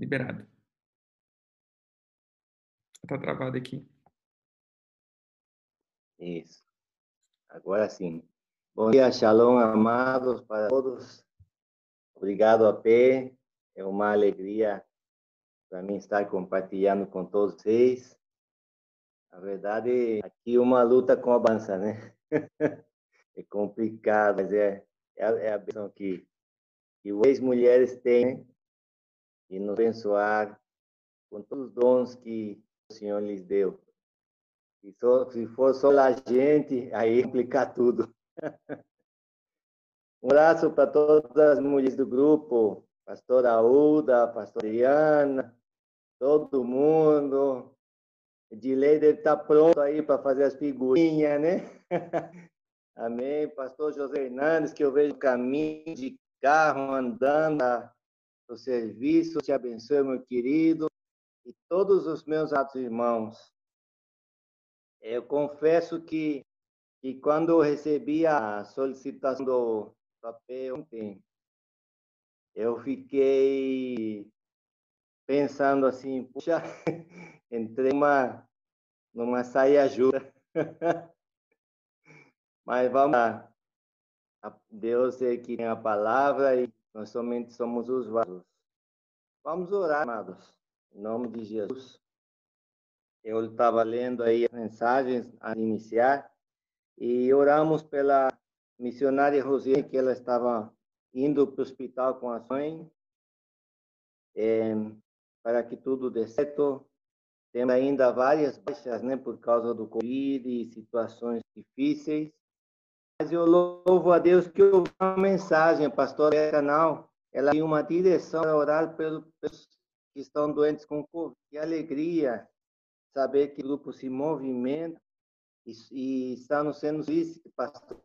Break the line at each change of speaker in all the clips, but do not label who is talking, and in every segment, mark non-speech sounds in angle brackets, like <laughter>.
Liberado. Tá travado aqui.
Isso. Agora sim. Bom dia, shalom, amados, para todos. Obrigado, AP. É uma alegria para mim estar compartilhando com todos vocês. Na verdade, aqui uma luta com a bança, né? <laughs> é complicado, mas é, é, é a bênção que, que as mulheres têm né? E nos abençoar com todos os dons que o Senhor lhes deu. Se, só, se for só a gente, aí complicar tudo. <laughs> um abraço para todas as mulheres do grupo, pastora Uda, pastora Diana, todo mundo. Edilei deve estar tá pronto aí para fazer as figurinhas, né? <laughs> Amém. Pastor José Hernandes, que eu vejo caminho de carro andando no serviço. Te abençoe, meu querido. E todos os meus atos irmãos. Eu confesso que, que quando eu recebi a solicitação do papel ontem, eu fiquei pensando assim, puxa, <laughs> entrei numa, numa saia ajuda. <laughs> Mas vamos lá. Deus é que tem a palavra e nós somente somos os vasos. Vamos orar, amados. Em nome de Jesus. Eu estava lendo aí as mensagens a iniciar e oramos pela missionária Rosiane, que ela estava indo para o hospital com a mãe, é, para que tudo dê certo. Temos ainda várias baixas, né, por causa do Covid e situações difíceis. Eu louvo a Deus que eu uma mensagem, a pastora canal, ela tem uma direção para orar pelos que estão doentes com Covid. Que alegria saber que o grupo se movimenta e, e estamos sendo vistos, pastor.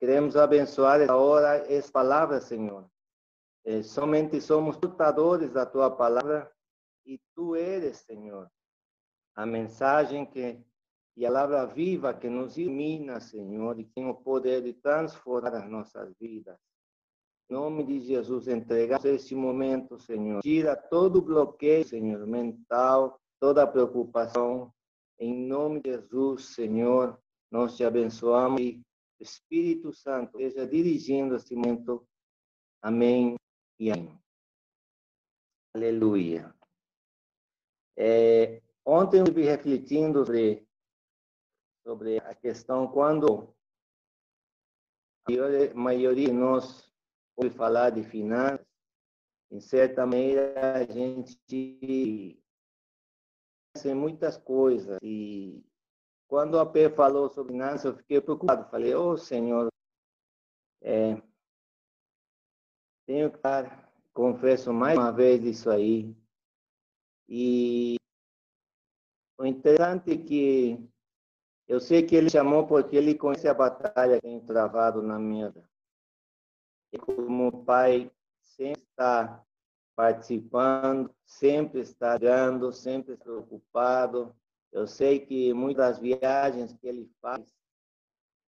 Queremos abençoar essa hora, essa palavra, Senhor. É, somente somos portadores da tua palavra e tu eres, Senhor, a mensagem que e a palavra viva que nos ilumina, Senhor, e que tem o poder de transformar as nossas vidas. Em nome de Jesus, entregamos este momento, Senhor. Tira todo o bloqueio, Senhor, mental, toda a preocupação. Em nome de Jesus, Senhor, nós te abençoamos e o Espírito Santo esteja dirigindo este momento. Amém e amém. Aleluia. É, ontem eu estive refletindo sobre, sobre a questão quando a maioria de nós ouve falar de finanças, em certa maneira a gente em muitas coisas. E quando a P falou sobre finanças, eu fiquei preocupado. Falei, ô oh, Senhor, é, tenho que confesso mais uma vez isso aí. E interessante é que eu sei que ele chamou porque ele conhece a batalha que tem travado na minha vida como pai sempre está participando, sempre está dando, sempre preocupado. Eu sei que muitas viagens que ele faz,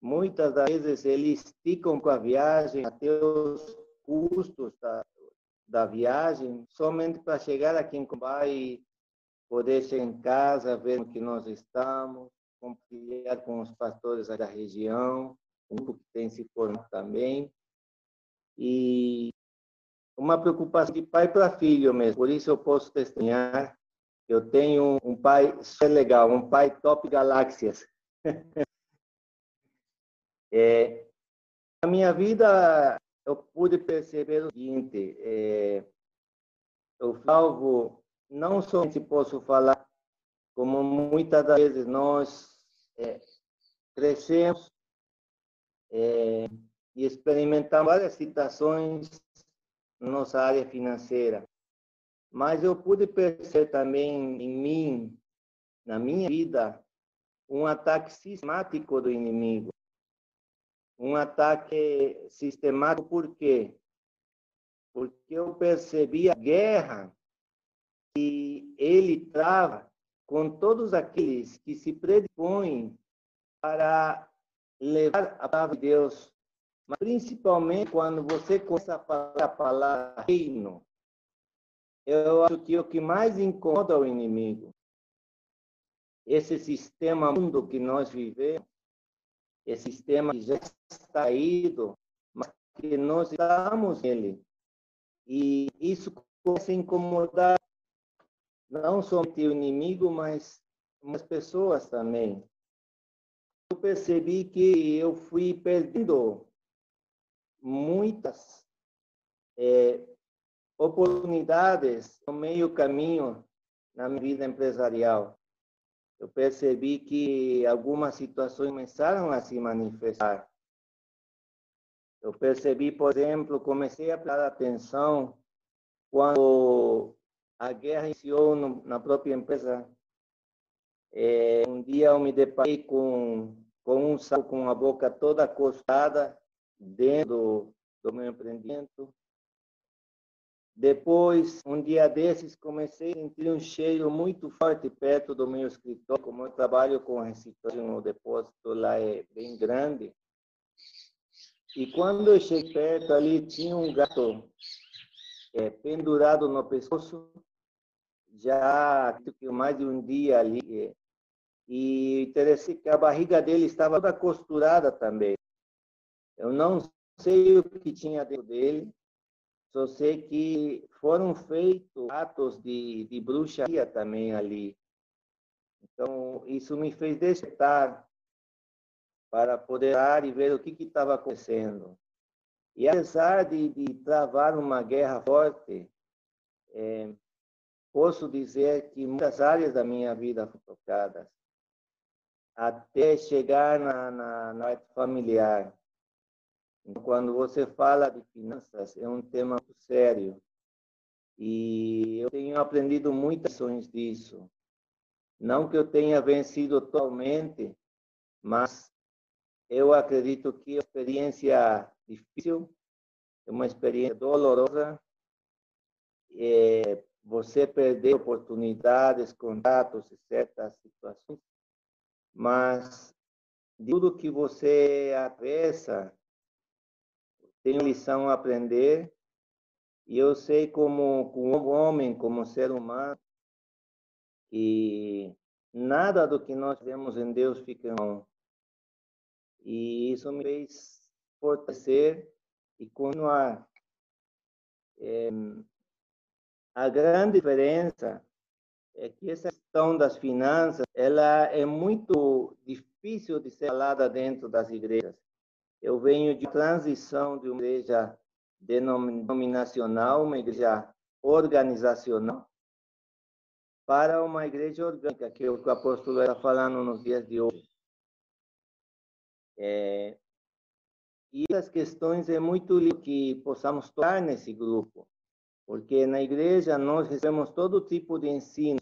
muitas das vezes eles esticam com a viagem até os custos da, da viagem, somente para chegar aqui em Cuba e poder chegar em casa, ver o que nós estamos, compartilhar com os pastores da região, um grupo que tem se formado também, e uma preocupação de pai para filho mesmo. Por isso eu posso testemunhar. Eu tenho um pai super legal, um pai top galáxias. <laughs> é, na minha vida, eu pude perceber o seguinte: é, eu salvo, não somente posso falar, como muitas das vezes nós é, crescemos é, e experimentamos várias situações na nossa área financeira. Mas eu pude perceber também em mim, na minha vida, um ataque sistemático do inimigo. Um ataque sistemático por quê? Porque eu percebi a guerra que ele trava com todos aqueles que se predispõem para levar a palavra de Deus Mas principalmente quando você começa a falar a palavra reino, eu acho que o que mais incomoda o inimigo, esse sistema mundo que nós vivemos, esse sistema que já está ido, mas que nós estamos nele. E isso começa a incomodar não somente o inimigo, mas as pessoas também. Eu percebi que eu fui perdendo muitas é, oportunidades no meio caminho na minha vida empresarial. Eu percebi que algumas situações começaram a se manifestar. Eu percebi, por exemplo, comecei a prestar atenção quando a guerra iniciou no, na própria empresa. É, um dia eu me deparei com, com um saco com a boca toda acostada dentro do, do meu empreendimento. Depois, um dia desses, comecei a sentir um cheiro muito forte perto do meu escritório. Como eu trabalho com reciclagem, o depósito lá é bem grande. E quando eu cheguei perto ali, tinha um gato é, pendurado no pescoço, já mais de um dia ali. É, e interessante que a barriga dele estava toda costurada também. Eu não sei o que tinha dentro dele, só sei que foram feitos atos de, de bruxaria também ali. Então, isso me fez despertar para poder e ver o que estava acontecendo. E apesar de, de, travar uma guerra forte, é, posso dizer que muitas áreas da minha vida foram tocadas, até chegar na, na, na área familiar. Quando você fala de finanças, é um tema muito sério. E eu tenho aprendido muitas lições disso. Não que eu tenha vencido totalmente, mas eu acredito que é uma experiência difícil, é uma experiência dolorosa. É, você perder oportunidades, contatos e certas situações, mas de tudo que você atravessa, tem lição a aprender e eu sei como, como homem, como ser humano, que nada do que nós vemos em Deus fica em mão. E isso me fez fortalecer e continuar. É, a grande diferença é que essa questão das finanças ela é muito difícil de ser falada dentro das igrejas. Eu venho de transição de uma igreja denominacional, uma igreja organizacional, para uma igreja orgânica, que é o apóstolo está falando nos dias de hoje. É, e essas questões é muito que possamos tocar nesse grupo, porque na igreja nós recebemos todo tipo de ensino,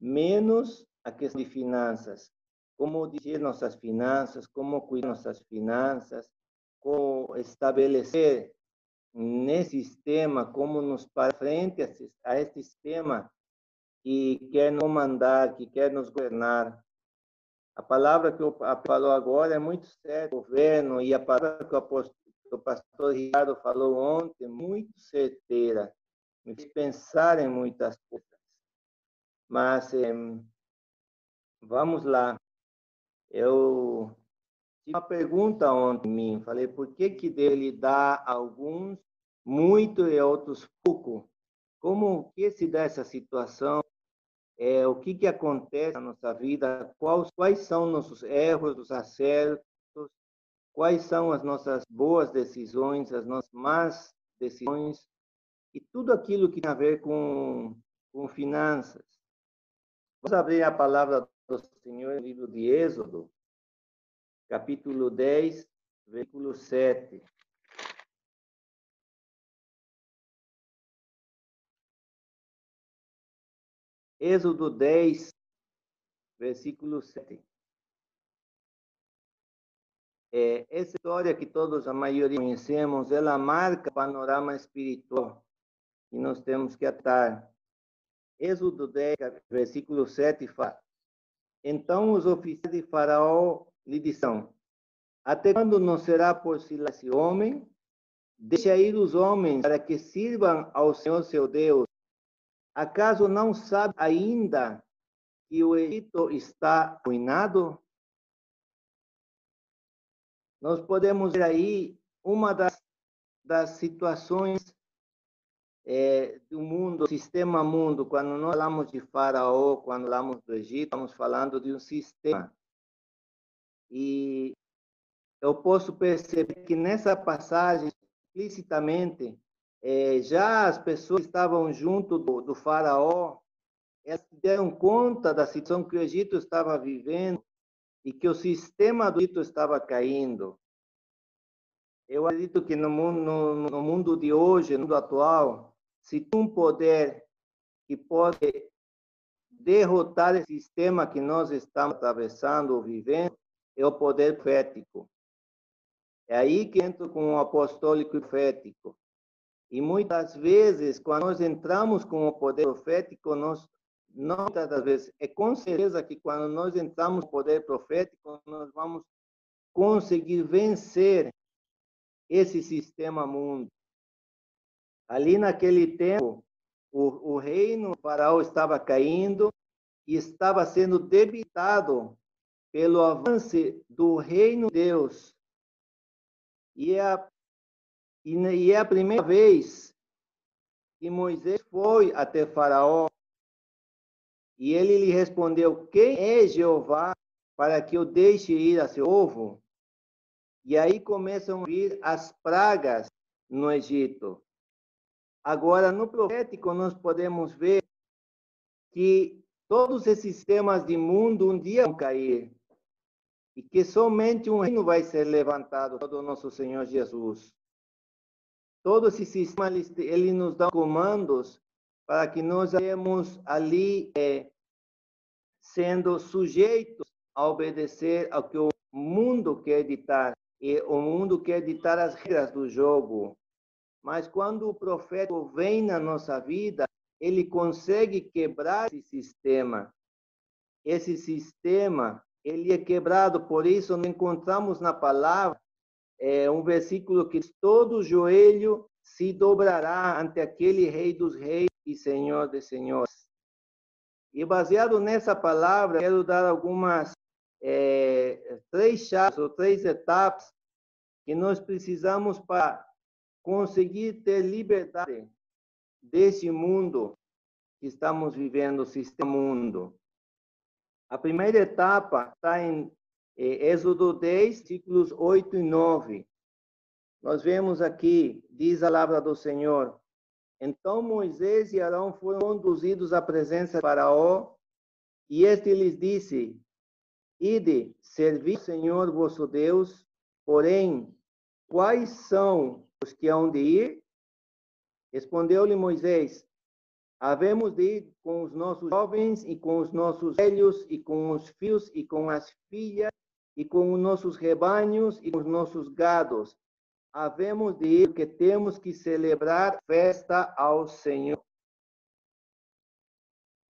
menos a questão de finanças. Como dirigir nossas finanças, como cuidar nossas finanças, como estabelecer nesse sistema, como nos para frente a este sistema que quer nos comandar, que quer nos governar. A palavra que eu falou agora é muito séria, governo, e a palavra que o, que o pastor Ricardo falou ontem, muito certeira, me fez pensar em muitas coisas. Mas vamos lá. Eu tive uma pergunta ontem mim, falei, por que que dele dá alguns muito e outros pouco? Como que se dá essa situação? É, o que que acontece na nossa vida? Quais, quais são nossos erros, os acertos? Quais são as nossas boas decisões, as nossas más decisões? E tudo aquilo que tem a ver com, com finanças. Vamos abrir a palavra do Senhor no livro de Êxodo, capítulo 10, versículo 7. Êxodo 10, versículo 7. É, essa história que todos, a maioria conhecemos, ela marca o panorama espiritual que nós temos que atar. Êxodo 10, versículo 7 fala: então os oficiais de Faraó lhe disseram: Até quando não será por si esse homem? Deixa ir os homens para que sirvam ao Senhor seu Deus. Acaso não sabe ainda que o Egito está arruinado? Nós podemos ver aí uma das, das situações é, do mundo, sistema mundo. Quando nós falamos de Faraó, quando falamos do Egito, estamos falando de um sistema. E eu posso perceber que nessa passagem, explicitamente, é, já as pessoas que estavam junto do, do Faraó, elas deram conta da situação que o Egito estava vivendo e que o sistema do Egito estava caindo. Eu acredito que no mundo, no, no mundo de hoje, no mundo atual, se um poder que pode derrotar esse sistema que nós estamos atravessando ou vivendo, é o poder profético. É aí que entra com o apostólico e profético. E muitas vezes, quando nós entramos com o poder profético, nós, não muitas vezes, é com certeza que quando nós entramos no poder profético, nós vamos conseguir vencer esse sistema mundo. Ali naquele tempo, o, o reino faraó estava caindo e estava sendo debilitado pelo avanço do reino de Deus. E é a, e é a primeira vez que Moisés foi até Faraó e ele lhe respondeu: Quem é Jeová para que eu deixe ir a seu povo? E aí começam a vir as pragas no Egito. Agora, no profético, nós podemos ver que todos esses sistemas de mundo um dia vão cair e que somente um reino vai ser levantado do nosso Senhor Jesus. Todo esse sistema, ele nos dá comandos para que nós estejamos ali é, sendo sujeitos a obedecer ao que o mundo quer ditar. E o mundo quer ditar as regras do jogo. Mas quando o profeta vem na nossa vida, ele consegue quebrar esse sistema. Esse sistema ele é quebrado. Por isso, nós encontramos na palavra é, um versículo que todo joelho se dobrará ante aquele Rei dos Reis e Senhor dos Senhores. E baseado nessa palavra, quero dar algumas é, três chaves ou três etapas que nós precisamos para conseguir ter liberdade desse mundo que estamos vivendo, sistema mundo. A primeira etapa está em eh, Êxodo 10, versículos 8 e 9. Nós vemos aqui, diz a palavra do Senhor, então Moisés e Arão foram conduzidos à presença de Faraó, e este lhes disse: Ide, servi o Senhor vosso Deus, porém, quais são os que hão de ir? Respondeu-lhe Moisés: Havemos de ir com os nossos jovens e com os nossos velhos e com os filhos e com as filhas e com os nossos rebanhos e com os nossos gados. Havemos de ir porque temos que celebrar festa ao Senhor.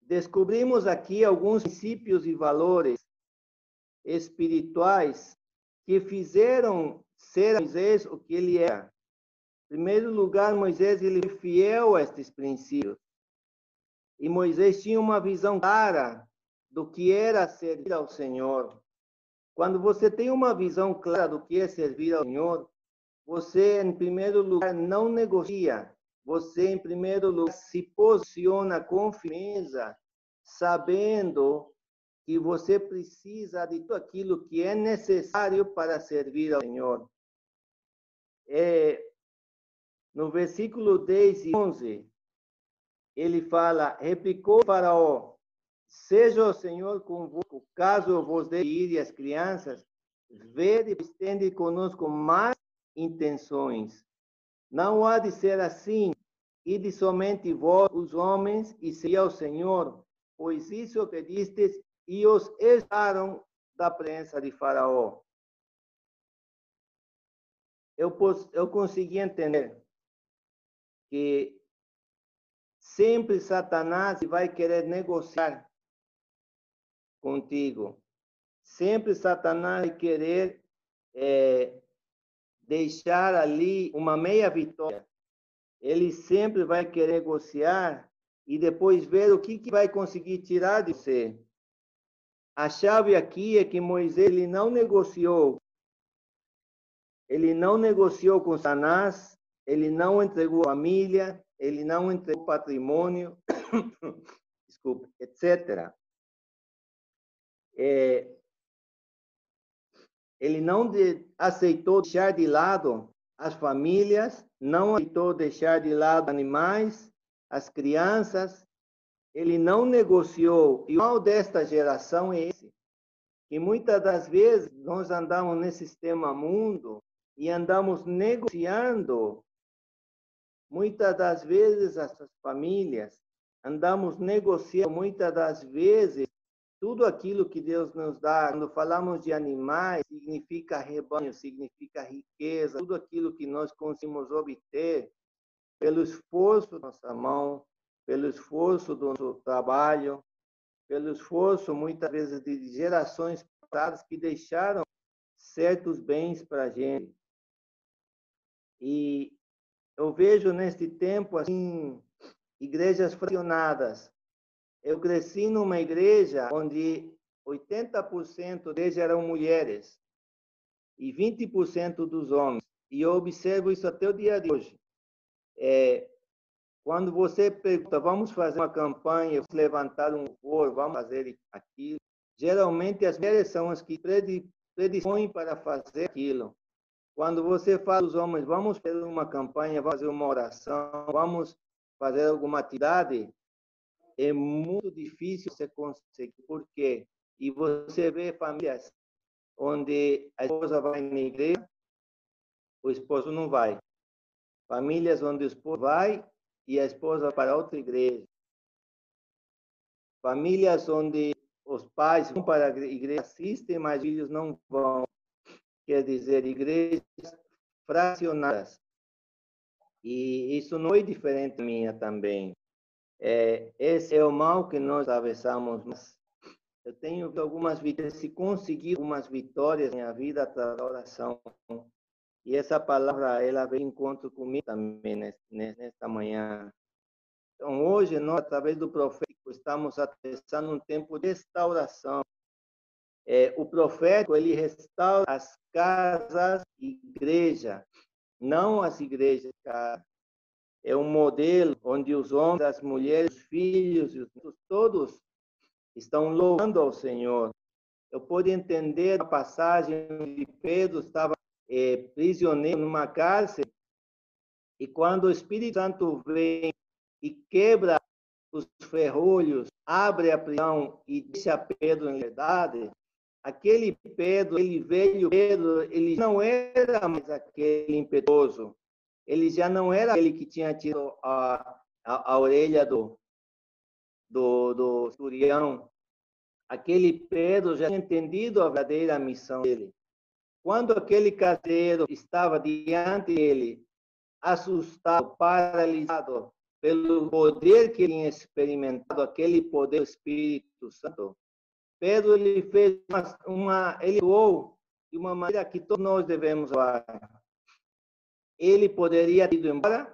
Descobrimos aqui alguns princípios e valores espirituais que fizeram ser Moisés o que ele era. Primeiro lugar, Moisés ele fiel a estes princípios. E Moisés tinha uma visão clara do que era servir ao Senhor. Quando você tem uma visão clara do que é servir ao Senhor, você, em primeiro lugar, não negocia. Você, em primeiro lugar, se posiciona com firmeza, sabendo que você precisa de tudo aquilo que é necessário para servir ao Senhor. É, no versículo 10 e 11, ele fala, replicou Faraó, seja o Senhor convosco, caso vos dê ir e as crianças, vede e estende conosco mais intenções. Não há de ser assim, e de somente vós, os homens, e seria o Senhor, pois isso pedistes e os exaram da presença de Faraó. Eu, eu consegui entender que Sempre Satanás vai querer negociar contigo. Sempre Satanás vai querer é, deixar ali uma meia vitória. Ele sempre vai querer negociar e depois ver o que, que vai conseguir tirar de você. A chave aqui é que Moisés ele não negociou. Ele não negociou com Sanás, ele não entregou família, ele não entregou patrimônio, <coughs> desculpe, etc. É, ele não de, aceitou deixar de lado as famílias, não aceitou deixar de lado animais, as crianças, ele não negociou. E o mal desta geração é esse, que muitas das vezes nós andamos nesse sistema mundo e andamos negociando, muitas das vezes essas famílias, andamos negociando muitas das vezes tudo aquilo que Deus nos dá. Quando falamos de animais, significa rebanho, significa riqueza, tudo aquilo que nós conseguimos obter pelo esforço da nossa mão, pelo esforço do nosso trabalho, pelo esforço, muitas vezes, de gerações passadas que deixaram certos bens para a gente. E eu vejo neste tempo, assim, igrejas fracionadas. Eu cresci numa igreja onde 80% deles eram mulheres e 20% dos homens. E eu observo isso até o dia de hoje. É, quando você pergunta, vamos fazer uma campanha, vamos levantar um louvor, vamos fazer aquilo, geralmente as mulheres são as que predispõem para fazer aquilo. Quando você fala os homens, vamos fazer uma campanha, vamos fazer uma oração, vamos fazer alguma atividade, é muito difícil você conseguir. Por quê? E você vê famílias onde a esposa vai na igreja, o esposo não vai. Famílias onde o esposo vai e a esposa para outra igreja. Famílias onde os pais vão para a igreja, assistem, mas os filhos não vão. Quer dizer, igrejas fracionadas. E isso não é diferente minha também. É, esse é o mal que nós atravessamos. Mas eu tenho algumas vitórias, se conseguir algumas vitórias na minha vida através da oração. E essa palavra, ela vem em encontro comigo também nesta manhã. Então, hoje, nós, através do profético, estamos atravessando um tempo de restauração. É, o profético, ele restaura as casas igreja, não as igrejas. É um modelo onde os homens, as mulheres, os filhos, os todos estão louvando ao Senhor. Eu pude entender a passagem de Pedro estava é, prisioneiro numa cárcere, e quando o Espírito Santo vem e quebra os ferrolhos, abre a prisão e deixa Pedro em liberdade, aquele Pedro, ele veio, Pedro, ele não era mais aquele impetuoso, ele já não era aquele que tinha tido a, a, a orelha do, do, do Surião. Aquele Pedro já tinha entendido a verdadeira missão dele. Quando aquele caseiro estava diante dele, assustado, paralisado pelo poder que ele tinha experimentado, aquele poder do Espírito Santo, Pedro ele fez uma, uma ele atuou de uma maneira que todos nós devemos atuar. Ele poderia ter ido embora,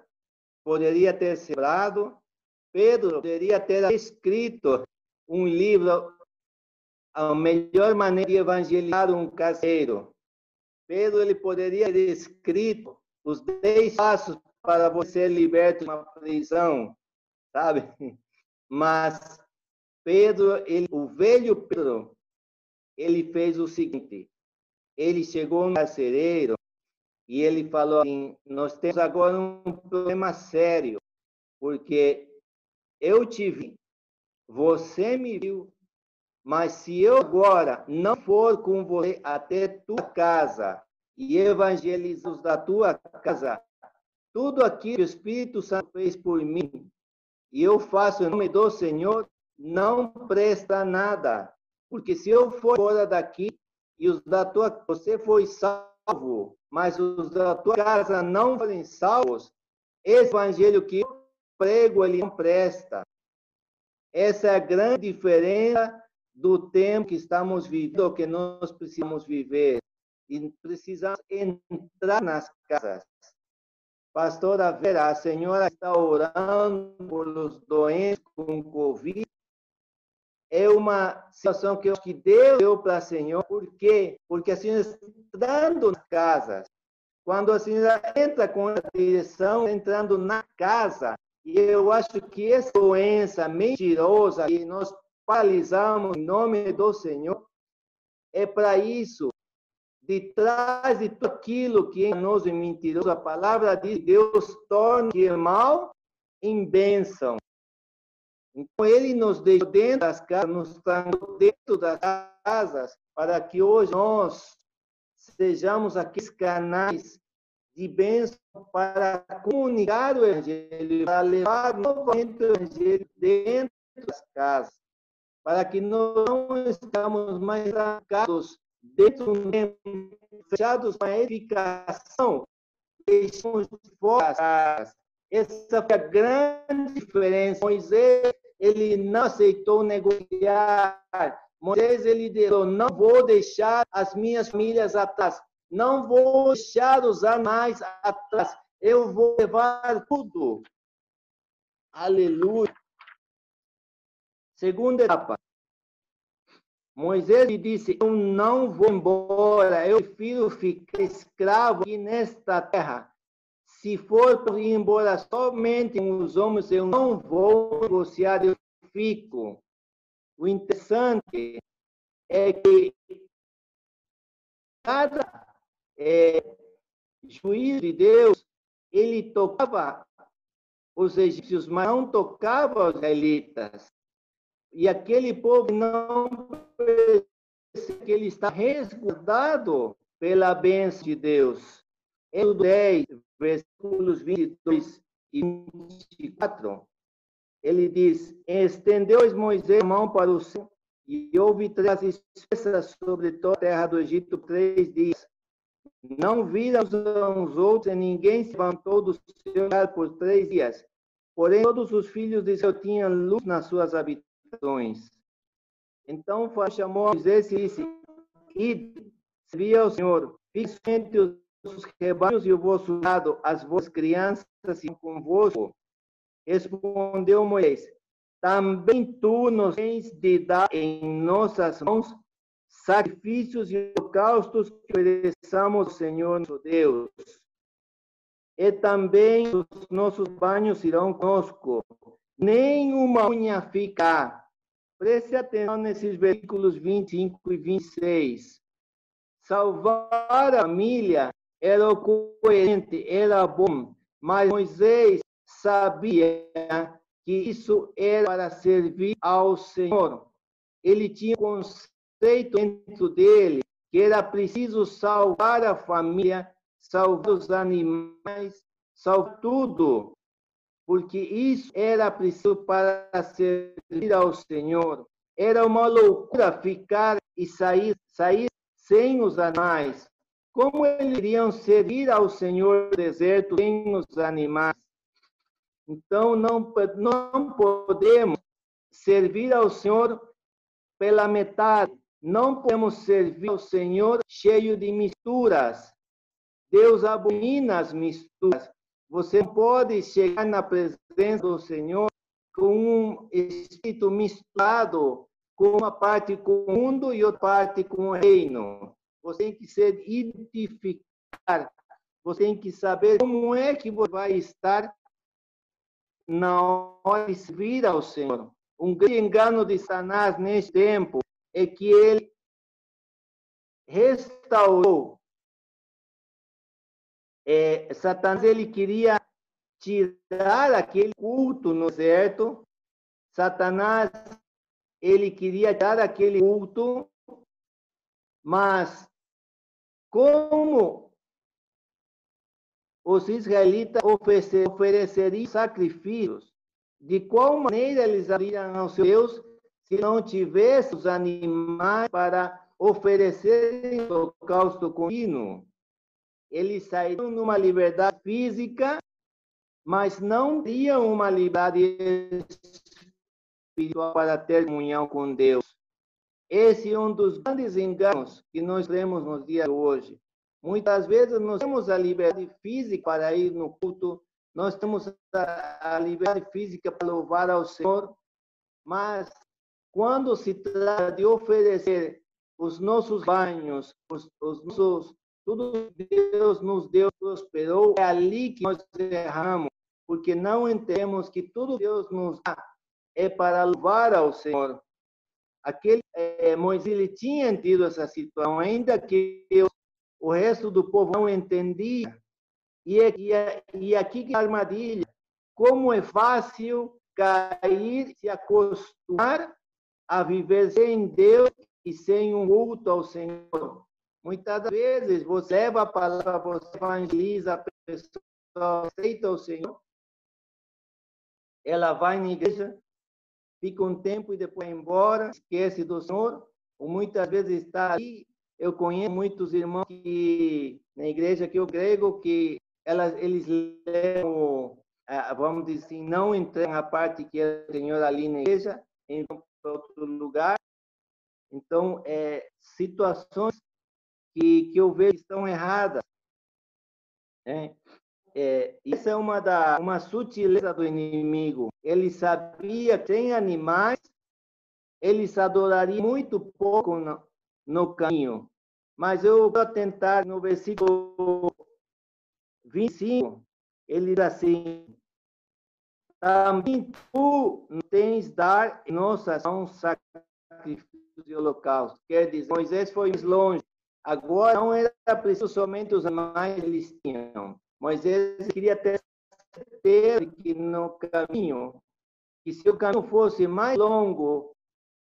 poderia ter celebrado, Pedro poderia ter escrito um livro, a melhor maneira de evangelizar um caseiro, Pedro ele poderia ter escrito os dez passos para você liberto de uma prisão, sabe? <laughs> Mas Pedro, ele, o velho Pedro, ele fez o seguinte: ele chegou no carcereiro e ele falou assim: Nós temos agora um problema sério, porque eu te vi, você me viu, mas se eu agora não for com você até tua casa e evangelizar os da tua casa, tudo aquilo que o Espírito Santo fez por mim, e eu faço em nome do Senhor, não presta nada. Porque se eu for fora daqui e os da tua você foi salvo, mas os da tua casa não forem salvos, esse evangelho que eu prego ele não presta. Essa é a grande diferença do tempo que estamos vivendo, que nós precisamos viver. e precisamos entrar nas casas. Pastora Vera, a senhora está orando por os doentes com Covid. É uma situação que eu acho que Deus deu para a senhora. Por quê? Porque a senhora está entrando nas casas. Quando a senhora entra com a direção, entrando na casa, e eu acho que essa doença mentirosa que nós paralisamos em nome do Senhor, é para isso de trás de tudo aquilo que é enganoso e mentiroso, a palavra de Deus torna que é mal em bênção. Então, ele nos deixou dentro das casas, nos trancou dentro das casas, para que hoje nós sejamos aqueles canais de bênção para comunicar o Evangelho, para levar novamente o Evangelho dentro das casas, para que não estamos mais trancados dentro do tempo, fechados com a edificação, deixamos fora as casas. Essa foi a grande diferença. Moisés, ele não aceitou negociar. Moisés, ele disse, não vou deixar as minhas famílias atrás. Não vou deixar os animais atrás. Eu vou levar tudo. Aleluia. Segunda etapa. Moisés disse: Eu não vou embora, eu prefiro ficar escravo aqui nesta terra. Se for para ir embora somente os homens, eu não vou negociar, eu fico. O interessante é que cada é, juiz de Deus, ele tocava os egípcios, mas não tocava os israelitas. E aquele povo não que ele está resguardado pela bênção de Deus. Êxodo 10, versículos 22 e 24, ele diz: Estendeu Moisés a mão para o céu e houve três espessas sobre toda a terra do Egito três dias. Não viram uns outros e ninguém se levantou do seu lugar por três dias. Porém, todos os filhos de Israel tinham luz nas suas habitações então chamou Moisés e disse: Ide, servi ao Senhor, fique os rebanhos e o vosso lado, as vossas crianças e convosco. Respondeu Moisés: Também tu nos tens de dar em nossas mãos sacrifícios e holocaustos que ofereçamos ao Senhor nosso Deus. E também os nossos banhos irão conosco, nenhuma unha fica. Preste atenção nesses versículos 25 e 26. Salvar a família era coerente, era bom, mas Moisés sabia que isso era para servir ao Senhor. Ele tinha um conceito dentro dele que era preciso salvar a família, salvar os animais, salvar tudo porque isso era preciso para servir ao Senhor. Era uma loucura ficar e sair, sair sem os animais. Como eles iriam servir ao Senhor deserto sem os animais? Então, não, não podemos servir ao Senhor pela metade. Não podemos servir ao Senhor cheio de misturas. Deus abomina as misturas. Você pode chegar na presença do Senhor com um espírito misturado, com uma parte com o mundo e outra parte com o reino. Você tem que ser identificar, você tem que saber como é que você vai estar na hora de servir ao Senhor. Um grande engano de Satanás neste tempo é que ele restaurou é, Satanás ele queria tirar aquele culto no deserto. Satanás ele queria tirar aquele culto, mas como os israelitas ofereceriam sacrifícios, de qual maneira eles iriam ao seu Deus se não tivesse os animais para oferecerem o holocausto contínuo? eles saíram numa liberdade física, mas não tinham uma liberdade espiritual para ter comunhão com Deus. Esse é um dos grandes enganos que nós vemos nos dias de hoje. Muitas vezes nós temos a liberdade física para ir no culto, nós temos a, a liberdade física para louvar ao Senhor, mas quando se trata de oferecer os nossos banhos, os, os nossos, tudo que Deus nos deu, prosperou, é ali que nós erramos, porque não entendemos que tudo que Deus nos dá é para louvar ao Senhor. Aquele é, Moisés tinha tido essa situação, ainda que eu, o resto do povo não entendia. E, e, e aqui que é a armadilha, como é fácil cair, se acostumar a viver sem Deus e sem um culto ao Senhor. Muitas vezes você leva a palavra, você evangeliza a pessoa, aceita o Senhor, ela vai na igreja, fica um tempo e depois vai embora, esquece do Senhor, ou muitas vezes está ali. Eu conheço muitos irmãos que na igreja que eu grego que elas, eles levam, vamos dizer assim, não entram a parte que é o Senhor ali na igreja, em outro lugar. Então, é, situações que, que eu vejo que estão erradas. Né? É, isso é uma, da, uma sutileza do inimigo. Ele sabia que sem animais, eles adorariam muito pouco no, no caminho. Mas eu vou tentar, no versículo 25, ele diz assim, também tu tens dar em nossas mãos sacrifícios e holocaustos. Quer dizer, Moisés foi longe. Agora não era preciso somente os animais eles tinham. Moisés queria ter certeza que no caminho, que se o caminho fosse mais longo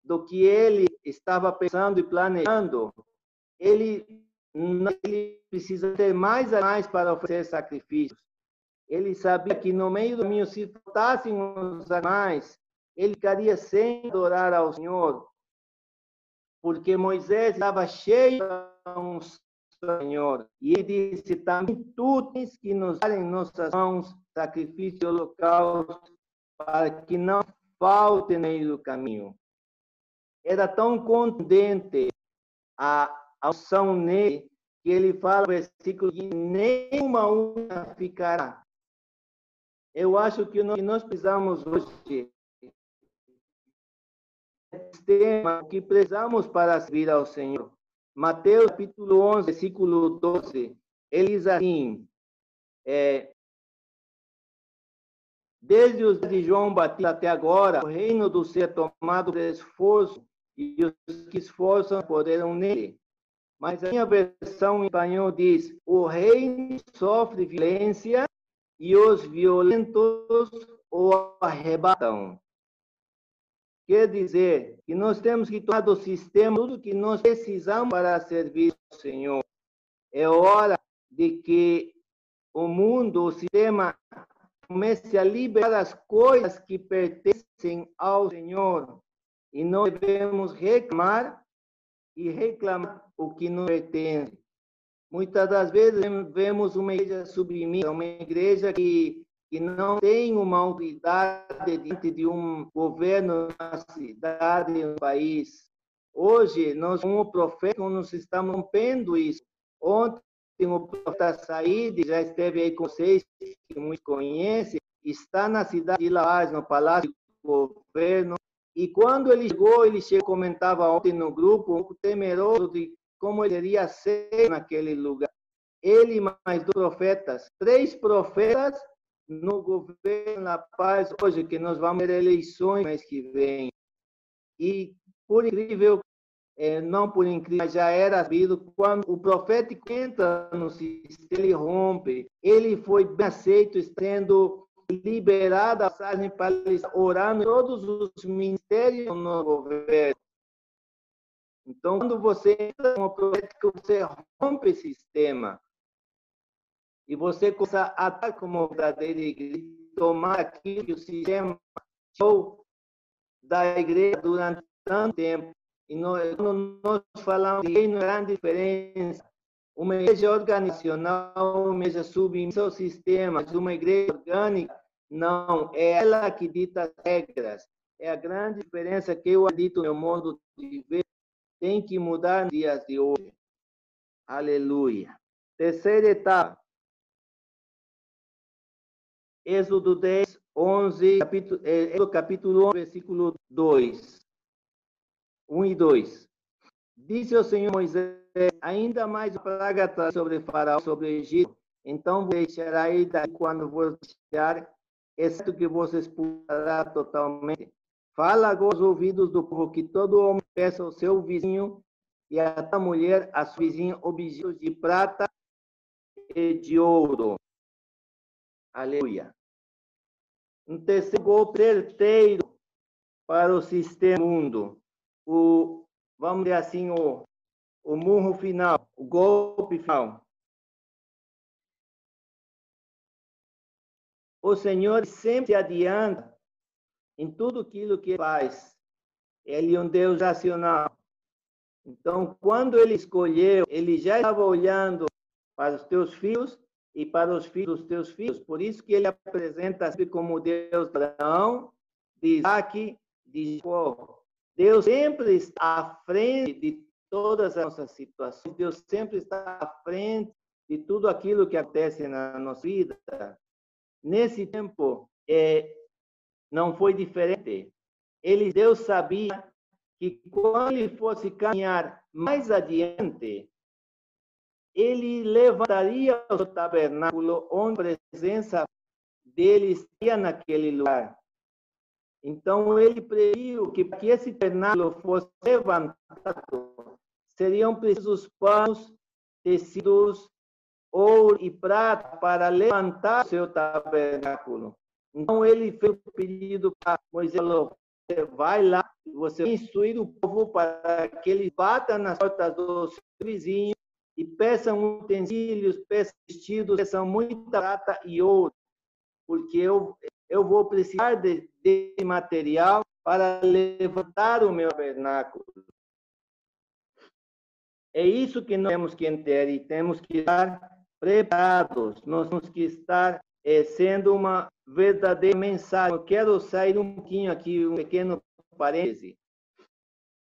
do que ele estava pensando e planejando, ele, ele precisa ter mais animais para oferecer sacrifícios. Ele sabia que no meio do caminho, se faltassem os animais, ele ficaria sem adorar ao Senhor, porque Moisés estava cheio do Senhor. E ele disse: também tu tens que nos dar em nossas mãos sacrifício e holocausto, para que não falte no meio do caminho. Era tão contundente a ação nele que ele fala no versículo que nenhuma unha ficará eu acho que nós, nós precisamos hoje tema que precisamos para servir ao Senhor. Mateus capítulo 11, versículo 12, ele diz assim, é, desde os de João Batista até agora, o reino do céu é tomado por esforço e os que esforçam poderão nele. Mas a minha versão em espanhol diz, o reino sofre violência e os violentos o arrebatam. Quer dizer que nós temos que tomar do sistema tudo que nós precisamos para servir ao Senhor. É hora de que o mundo, o sistema, comece a liberar as coisas que pertencem ao Senhor. E não devemos reclamar e reclamar o que não pertence. Muitas das vezes vemos uma igreja submissa, uma igreja que, que não tem uma autoridade diante de um governo na cidade, no país. Hoje, nós, como profeta, nós estamos rompendo isso. Ontem, o profeta Said já esteve aí com vocês, que muitos conhecem, está na cidade de Laás, no Palácio do Governo, e quando ele chegou, ele chegou, comentava ontem no grupo, um temeroso de como ele iria ser naquele lugar. Ele mais dois profetas, três profetas no governo da paz hoje, que nós vamos ter eleições mês que vem. E, por incrível, é, não por incrível, já era sabido, quando o profeta entra no sistema, ele rompe, ele foi bem aceito, sendo liberado a passagem para orar em todos os ministérios no governo. Então, quando você entra numa profética, você rompe esse sistema. E você começa a estar como verdadeira igreja, tomar aquilo que o sistema ou da igreja durante tanto tempo. E nós, quando nós falamos de reino, grande diferença. Uma igreja organizacional, uma igreja submissa ao sistema, uma igreja orgânica, não, é ela que dita as regras. É a grande diferença que eu acredito no modo de ver tem que mudar nos dias de hoje. Aleluia. Terceira etapa. Êxodo 10, 11, capítulo, é, capítulo 11, versículo 2. 1 e 2. Disse o Senhor Moisés, ainda mais praga sobre Faraó, sobre o Egito. Então vos ir daí quando vos deixar, exceto que vos expulsará totalmente. Fala agora aos ouvidos do povo que todo homem peça ao seu vizinho e a tua mulher, a sua vizinha, objetos de prata e de ouro. Aleluia. Um terceiro golpe certeiro para o sistema mundo. O, vamos dizer assim, o, o murro final, o golpe final. O Senhor sempre adianta em tudo aquilo que faz. Ele é um Deus racional. Então, quando ele escolheu, ele já estava olhando para os teus filhos e para os filhos dos teus filhos. Por isso que ele apresenta-se como Deus de Abraão, de Isaac, de Jacó. Deus sempre está à frente de todas as nossas situações. Deus sempre está à frente de tudo aquilo que acontece na nossa vida. Nesse tempo, é, não foi diferente. Ele, Deus sabia que quando ele fosse caminhar mais adiante, ele levantaria o tabernáculo onde a presença dele estaria naquele lugar. Então ele previu que para que esse tabernáculo fosse levantado, seriam precisos panos, tecidos, ouro e prata para levantar o seu tabernáculo. Então ele fez o pedido para Moisés, você vai lá, você vai instruir o povo para que eles batam nas portas dos vizinhos e peçam utensílios, peçam vestidos, peçam muita prata e ouro, porque eu, eu vou precisar de, de material para levantar o meu tabernáculo. É isso que nós temos que entender e temos que estar preparados, nós temos que estar é, sendo uma verdadeira mensagem. Eu quero sair um pouquinho aqui, um pequeno parêntese,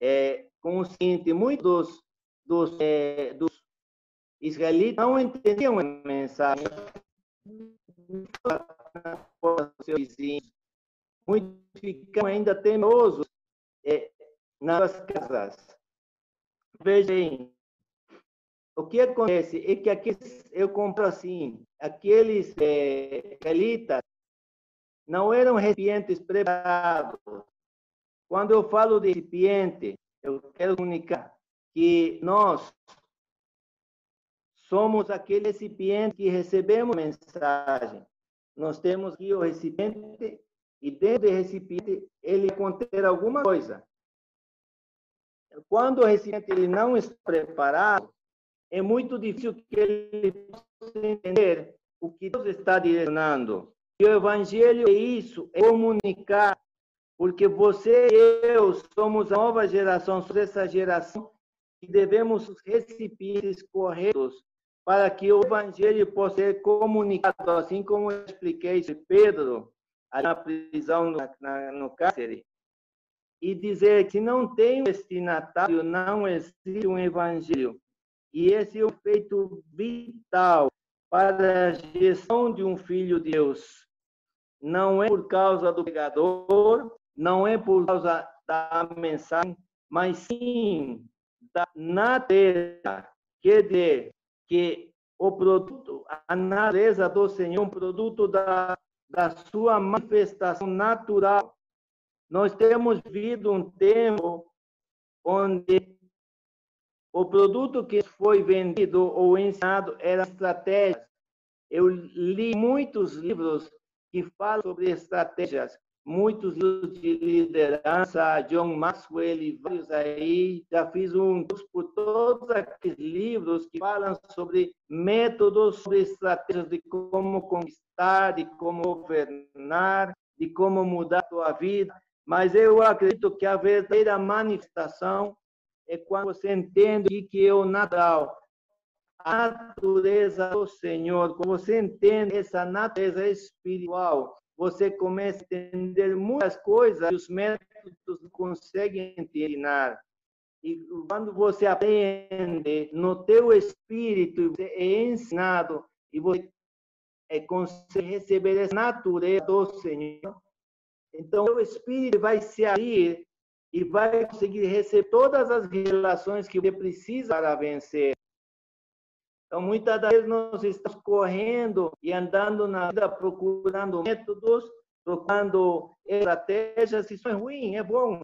é, com o seguinte, muitos dos, é, dos israelitas não entendiam a mensagem seus vizinhos. Muitos ficam ainda temerosos é, nas casas. Vejam, o que acontece é que aqui eu compro assim, aqueles é, israelitas não eram recipientes preparados. Quando eu falo de recipiente, eu quero comunicar que nós somos aquele recipiente que recebemos mensagem. Nós temos aqui o recipiente e dentro do recipiente ele conter alguma coisa. Quando o recipiente ele não está preparado, é muito difícil que ele possa entender o que Deus está direcionando. E o evangelho é isso, é comunicar, porque você e eu somos a nova geração, somos essa geração que devemos os recipientes corretos para que o evangelho possa ser comunicado, assim como eu expliquei sobre Pedro, na prisão, no, na, no cárcere, e dizer que não tem um destinatário, não existe um evangelho. E esse é o feito vital para a gestão de um filho de Deus. Não é por causa do pregador, não é por causa da mensagem, mas sim da natureza. Quer dizer, que o produto, a natureza do Senhor, um produto da, da sua manifestação natural. Nós temos vivido um tempo onde o produto que foi vendido ou ensinado era estratégia. Eu li muitos livros que falam sobre estratégias, muitos livros de liderança, John Maxwell e vários aí. Já fiz um curso por todos aqueles livros que falam sobre métodos, sobre estratégias de como conquistar, de como governar, de como mudar a sua vida. Mas eu acredito que a verdadeira manifestação é quando você entende que é o natural, a natureza do Senhor, quando você entende essa natureza espiritual, você começa a entender muitas coisas que os métodos não conseguem ensinar. E quando você aprende no teu espírito, você é ensinado e você é, consegue receber essa natureza do Senhor, então o espírito vai se abrir e vai conseguir receber todas as relações que você precisa para vencer. Então, muitas das vezes nós estamos correndo e andando na vida procurando métodos, procurando estratégias. Isso é ruim, é bom.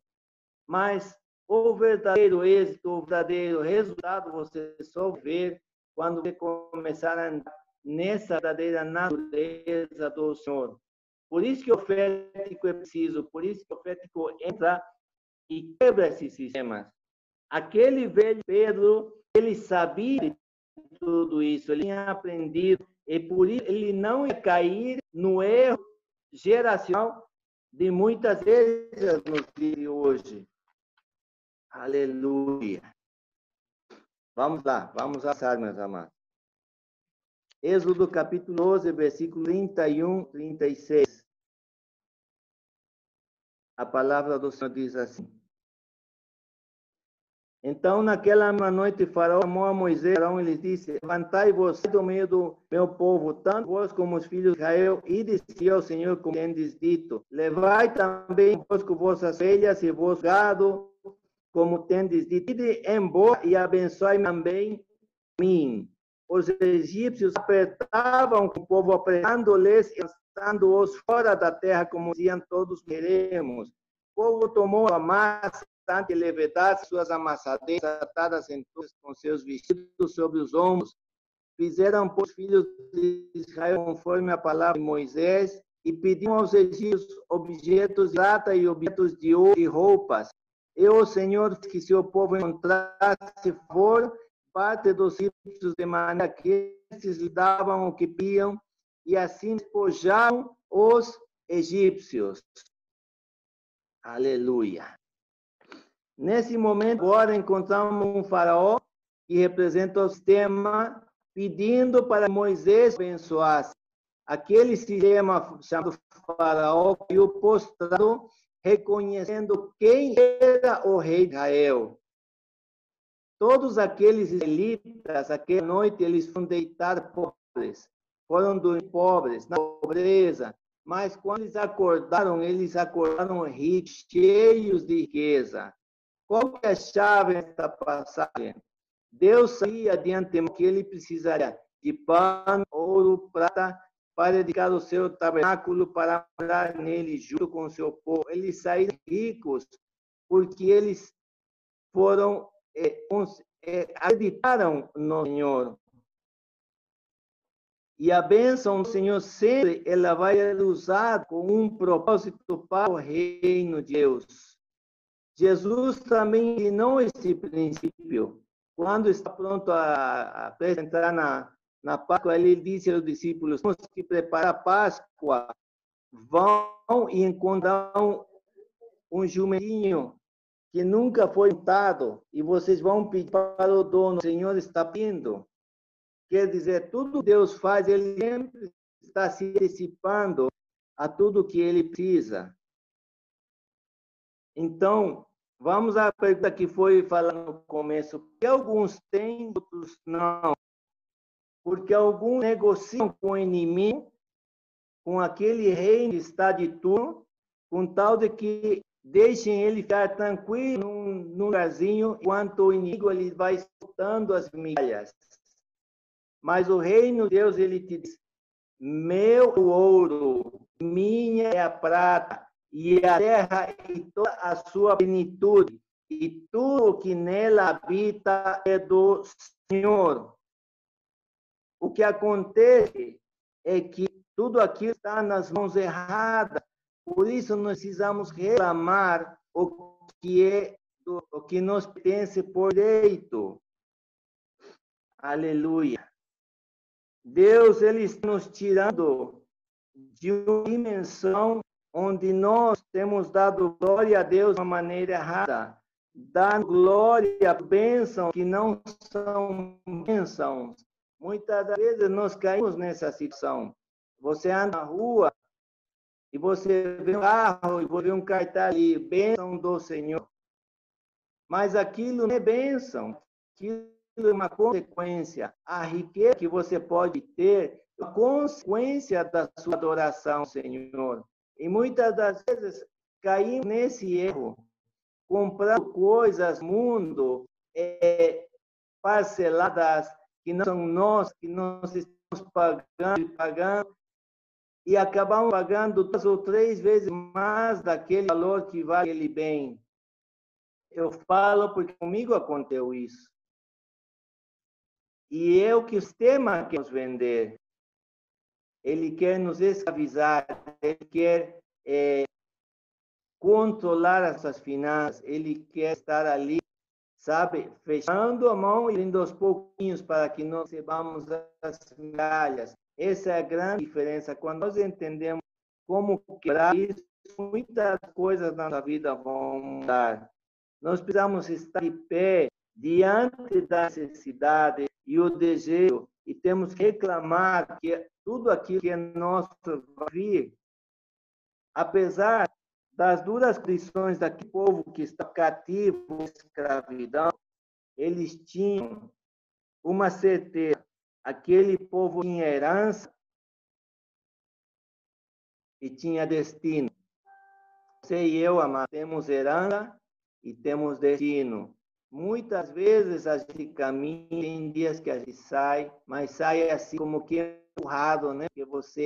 Mas o verdadeiro êxito, o verdadeiro resultado você só vê quando você começar a andar nessa verdadeira natureza do Senhor. Por isso que o profético é preciso, por isso que o profético entra e quebra esses sistemas. Aquele velho Pedro, ele sabia tudo isso, ele tinha aprendido, e por isso ele não ia cair no erro geracional de muitas vezes nos dias de hoje. Aleluia. Vamos lá, vamos assar, meus amados. Êxodo capítulo 12, versículo 31, 36. A palavra do Senhor diz assim: então, naquela noite, Faraó chamou a Moisés e lhes disse: Levantai-vos do meio do meu povo, tanto vós como os filhos de Israel, e disse ao Senhor, como tendes dito: Levai também vosco vossas filhas e vos gado, como tendes dito. Ide embora e abençoai também mim. Os egípcios apertavam o povo, apertando-lhes e lançando-os fora da terra, como diziam todos queremos. O povo tomou a massa bastante levedade, suas amassadeiras atadas em com seus vestidos sobre os ombros. Fizeram por filhos de Israel conforme a palavra de Moisés e pediram aos egípcios objetos de prata e objetos de ouro e roupas. E o Senhor que se o povo encontrasse for parte dos egípcios de maneira que esses lhe davam o que pediam e assim despojaram os egípcios. Aleluia. Nesse momento, agora encontramos um faraó que representa o sistema, pedindo para Moisés abençoasse. Aquele sistema chamado faraó e o postrado, reconhecendo quem era o rei de Israel. Todos aqueles israelitas, aquela noite, eles foram deitar pobres, foram dormir pobres, na pobreza. Mas quando eles acordaram, eles acordaram ricos, cheios de riqueza. Qual é a chave desta passagem? Deus sabia de antemão que ele precisaria de pão, ouro, prata, para dedicar o seu tabernáculo, para morar nele junto com o seu povo. Eles saíram ricos porque eles foram, é, é, acreditaram no Senhor. E a bênção do Senhor sempre ela vai ser usada com um propósito para o reino de Deus. Jesus também ensinou esse princípio. Quando está pronto a apresentar na, na Páscoa, ele disse aos discípulos: temos que preparar a Páscoa. Vão e encontram um jumentinho que nunca foi montado e vocês vão pedir para o dono: o Senhor está pedindo. Quer dizer, tudo Deus faz, ele sempre está se antecipando a tudo que ele precisa. Então, vamos à pergunta que foi falada no começo. Que alguns têm, outros não? Porque alguns negociam com o inimigo, com aquele rei que está de turno, com tal de que deixem ele ficar tranquilo num, num lugarzinho, enquanto o inimigo ele vai soltando as migalhas. Mas o reino de Deus, ele te diz, meu ouro, minha é a prata, e a terra e toda a sua plenitude, e tudo que nela habita é do Senhor. O que acontece é que tudo aquilo está nas mãos erradas, por isso nós precisamos reclamar o que é o que nos pertence por direito. Aleluia. Deus ele está nos tirando de uma dimensão onde nós temos dado glória a Deus de uma maneira errada, dando glória a bênçãos que não são bênçãos. Muitas vezes nós caímos nessa situação. Você anda na rua e você vê um carro e você vê um cartaz ali, bênção do Senhor. mas aquilo não é bênção, aquilo é uma consequência. A riqueza que você pode ter é consequência da sua adoração, Senhor. E muitas das vezes caímos nesse erro, comprando coisas mundo é, parceladas que não são nós, que nós estamos pagando e pagando, e acabamos pagando duas ou três vezes mais daquele valor que vale aquele bem. Eu falo porque comigo aconteceu isso. E é o que o sistema quer nos vender. Ele quer nos escravizar, ele quer é, controlar essas finanças, ele quer estar ali, sabe, fechando a mão e indo aos pouquinhos para que nós recebamos as migalhas. Essa é a grande diferença. Quando nós entendemos como quebrar isso, muitas coisas na nossa vida vão mudar. Nós precisamos estar de pé diante da necessidade e o desejo e temos que reclamar que tudo aquilo que é nosso vir, apesar das duras condições daquele povo que está cativo em escravidão, eles tinham uma certeza, aquele povo tinha herança e tinha destino. Você e eu, amado, temos herança e temos destino. Muitas vezes a gente caminha, tem dias que a gente sai, mas sai assim como que empurrado, né? Porque você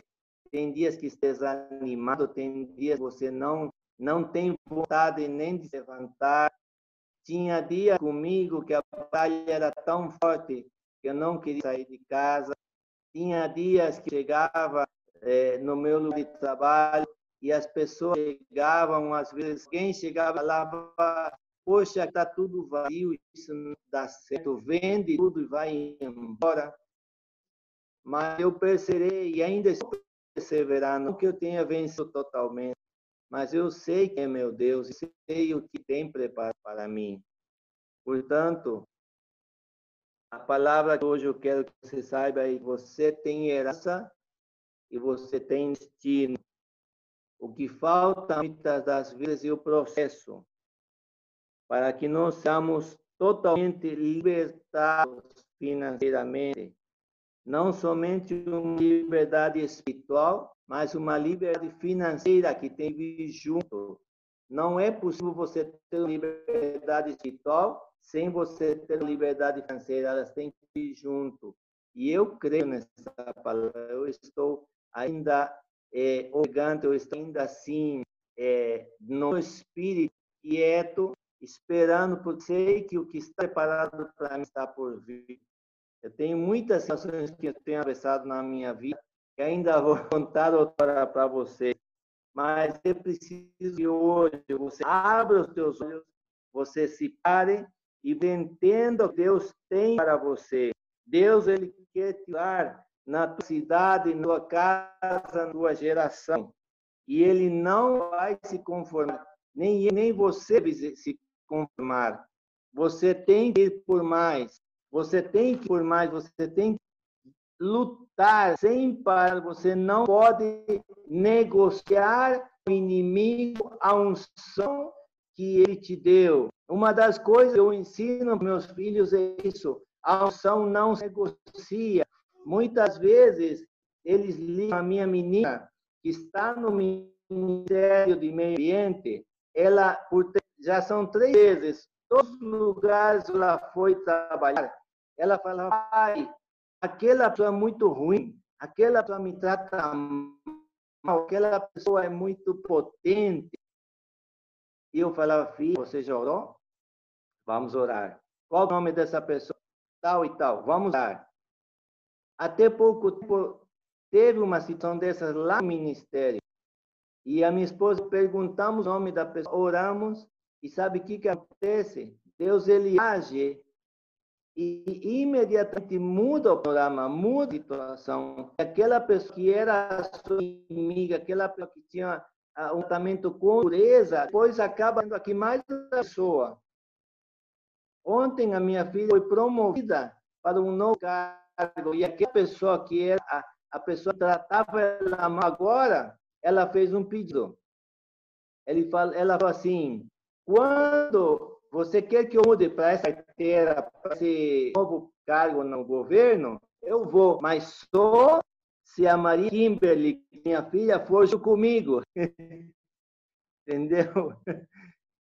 tem dias que está desanimado, tem dias que você não não tem vontade nem de levantar. Tinha dias comigo que a batalha era tão forte que eu não queria sair de casa. Tinha dias que chegava é, no meu lugar de trabalho e as pessoas chegavam, às vezes, quem chegava lá poxa, está tudo vazio, isso não dá certo, vende tudo e vai embora. Mas eu perseverei e ainda estou perseverando, não que eu tenha vencido totalmente, mas eu sei que é meu Deus e sei o que tem preparado para mim. Portanto, a palavra que hoje eu quero que você saiba é que você tem herança e você tem destino. O que falta muitas das vezes é o processo para que nós sejamos totalmente libertados financeiramente. Não somente uma liberdade espiritual, mas uma liberdade financeira que tem que vir junto. Não é possível você ter liberdade espiritual sem você ter liberdade financeira, elas têm que vir junto. E eu creio nessa palavra, eu estou ainda é, eu estou ainda assim, é, no espírito quieto, esperando, porque sei que o que está preparado para mim está por vir. Eu tenho muitas situações que eu tenho atravessado na minha vida, que ainda vou <laughs> contar outra para você. Mas é preciso que hoje você abra os teus olhos, você se pare e entenda o que Deus tem para você. Deus, Ele quer te dar na tua cidade, na tua casa, na tua geração. E Ele não vai se conformar, nem, nem você se conformar. Você tem que ir por mais. Você tem que por mais. Você tem que lutar sem parar. Você não pode negociar o inimigo a unção que ele te deu. Uma das coisas que eu ensino aos meus filhos é isso. A unção não se negocia. Muitas vezes eles ligam a minha menina que está no Ministério de Meio Ambiente, ela por já são três vezes, todos os lugares ela foi trabalhar. Ela falava, pai, aquela pessoa é muito ruim, aquela pessoa me trata mal, aquela pessoa é muito potente. E eu falava, filho, você já orou? Vamos orar. Qual o nome dessa pessoa? Tal e tal. Vamos orar. Até pouco tempo teve uma situação dessas lá no ministério. E a minha esposa perguntamos o nome da pessoa, oramos, e sabe o que, que acontece? Deus ele age e imediatamente muda o panorama, muda a situação. Aquela pessoa que era sua inimiga, aquela pessoa que tinha ah, um tratamento com pureza, depois acaba sendo aqui mais uma pessoa. Ontem a minha filha foi promovida para um novo cargo e aquela pessoa que era a, a pessoa que tratava ela agora, ela fez um pedido. Ele fala, ela falou assim: quando você quer que eu mude para essa carteira, para esse novo cargo no governo? Eu vou, mas só se a Maria Kimberly, minha filha, for junto comigo. <laughs> Entendeu?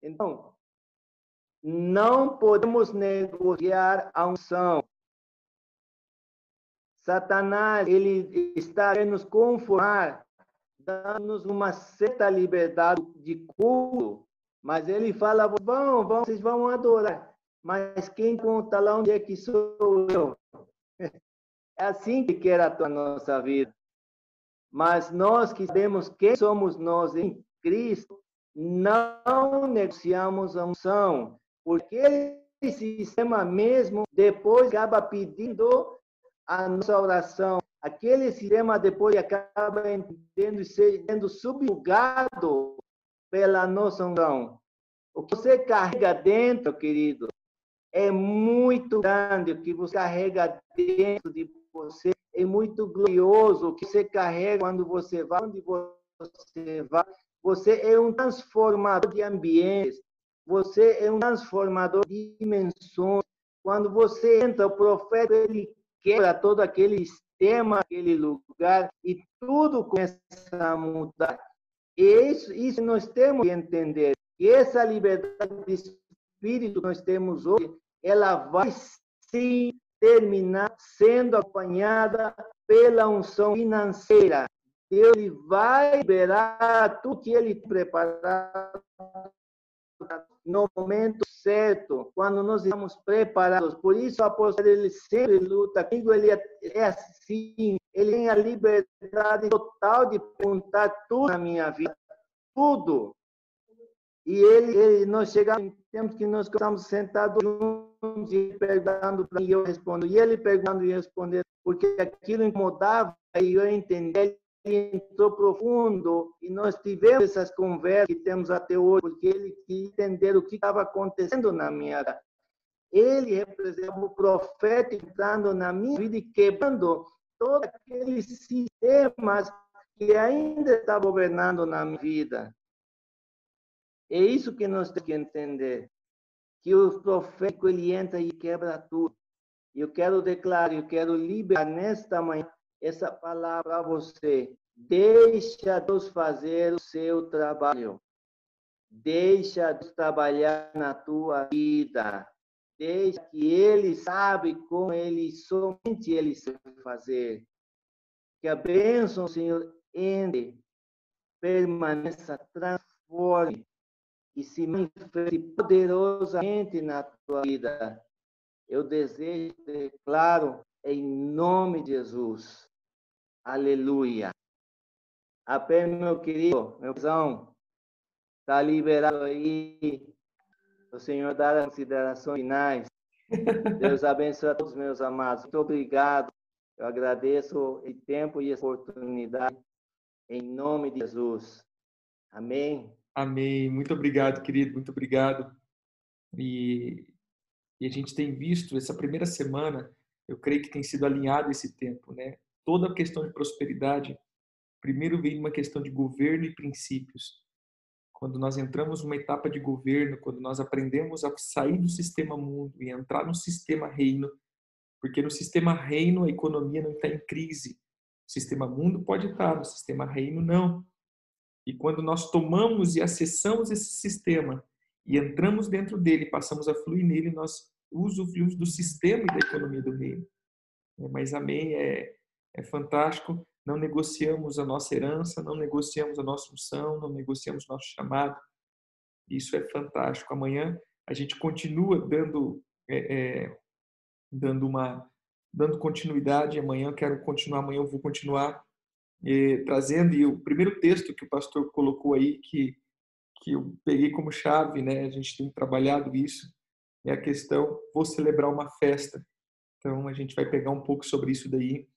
Então, não podemos negociar a unção. Satanás, ele está querendo nos conformar, dando-nos uma certa liberdade de culto, mas ele fala, vão, vão, vocês vão adorar. Mas quem conta lá onde é que sou eu? <laughs> É assim que quer a nossa vida. Mas nós que sabemos quem somos nós em Cristo, não negociamos a unção, porque esse sistema mesmo depois acaba pedindo a nossa oração. Aquele sistema depois acaba entendendo sendo subjugado pela nossa unção. O que você carrega dentro, querido, é muito grande. O que você carrega dentro de você é muito glorioso. O que você carrega quando você vai, onde você vai. Você é um transformador de ambientes. Você é um transformador de dimensões. Quando você entra, o profeta ele quebra todo aquele sistema, aquele lugar e tudo começa a mudar. E isso, isso nós temos que entender. E essa liberdade de espírito que nós temos hoje, ela vai sim terminar sendo acompanhada pela unção financeira. Deus vai liberar tudo que ele preparou no momento certo, quando nós estamos preparados. Por isso, o apóstolo ele sempre luta. Comigo, ele é, é assim, ele tem a liberdade total de perguntar tudo na minha vida, tudo. E ele, ele nós chegamos em tempos que nós estamos sentados juntos e perguntando para mim, eu respondo, e ele perguntando e respondendo, porque aquilo incomodava e eu entendi, entrou profundo e nós tivemos essas conversas que temos até hoje, porque ele queria entender o que estava acontecendo na minha vida. Ele representa o profeta entrando na minha vida e quebrando todos aqueles sistemas que ainda estavam governando na minha vida. É isso que nós temos que entender. Que o profético ele entra e quebra tudo. Eu quero declarar, eu quero liberar nesta manhã essa palavra a você. Deixa Deus fazer o seu trabalho. Deixa Deus trabalhar na tua vida. Deixa que Ele sabe como Ele, somente Ele sabe fazer. Que a bênção, Senhor, entre, permaneça, transforme e se manifeste poderosamente na tua vida. Eu desejo, declaro, em nome de Jesus. Aleluia. Apenas, meu querido, meu irmão, está liberado aí. O Senhor dá as considerações finais. Deus <laughs> abençoe a todos meus amados. Muito obrigado. Eu agradeço o tempo e a oportunidade. Em nome de Jesus. Amém.
Amém. Muito obrigado, querido. Muito obrigado. E, e a gente tem visto essa primeira semana, eu creio que tem sido alinhado esse tempo, né? Toda a questão de prosperidade, primeiro vem uma questão de governo e princípios. Quando nós entramos numa etapa de governo, quando nós aprendemos a sair do sistema mundo e entrar no sistema reino, porque no sistema reino a economia não está em crise. O sistema mundo pode estar, no sistema reino não. E quando nós tomamos e acessamos esse sistema e entramos dentro dele, passamos a fluir nele, nós usufruímos do sistema e da economia do reino. É, mas amém, é, é fantástico. Não negociamos a nossa herança, não negociamos a nossa unção, não negociamos nosso chamado. Isso é fantástico. Amanhã a gente continua dando é, é, dando uma dando continuidade. Amanhã quero continuar. Amanhã eu vou continuar e, trazendo, e o primeiro texto que o pastor colocou aí, que, que eu peguei como chave, né, a gente tem trabalhado isso, é a questão, vou celebrar uma festa. Então, a gente vai pegar um pouco sobre isso daí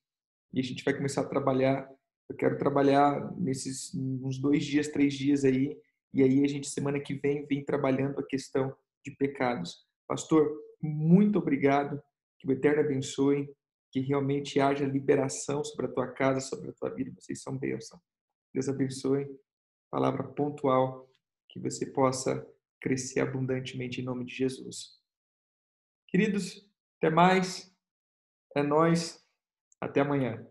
e a gente vai começar a trabalhar. Eu quero trabalhar nesses uns dois dias, três dias aí, e aí a gente, semana que vem, vem trabalhando a questão de pecados. Pastor, muito obrigado, que o Eterno abençoe, que realmente haja liberação sobre a tua casa, sobre a tua vida. Vocês são bênção. Deus abençoe. Palavra pontual, que você possa crescer abundantemente em nome de Jesus. Queridos, até mais. É nós. Até amanhã.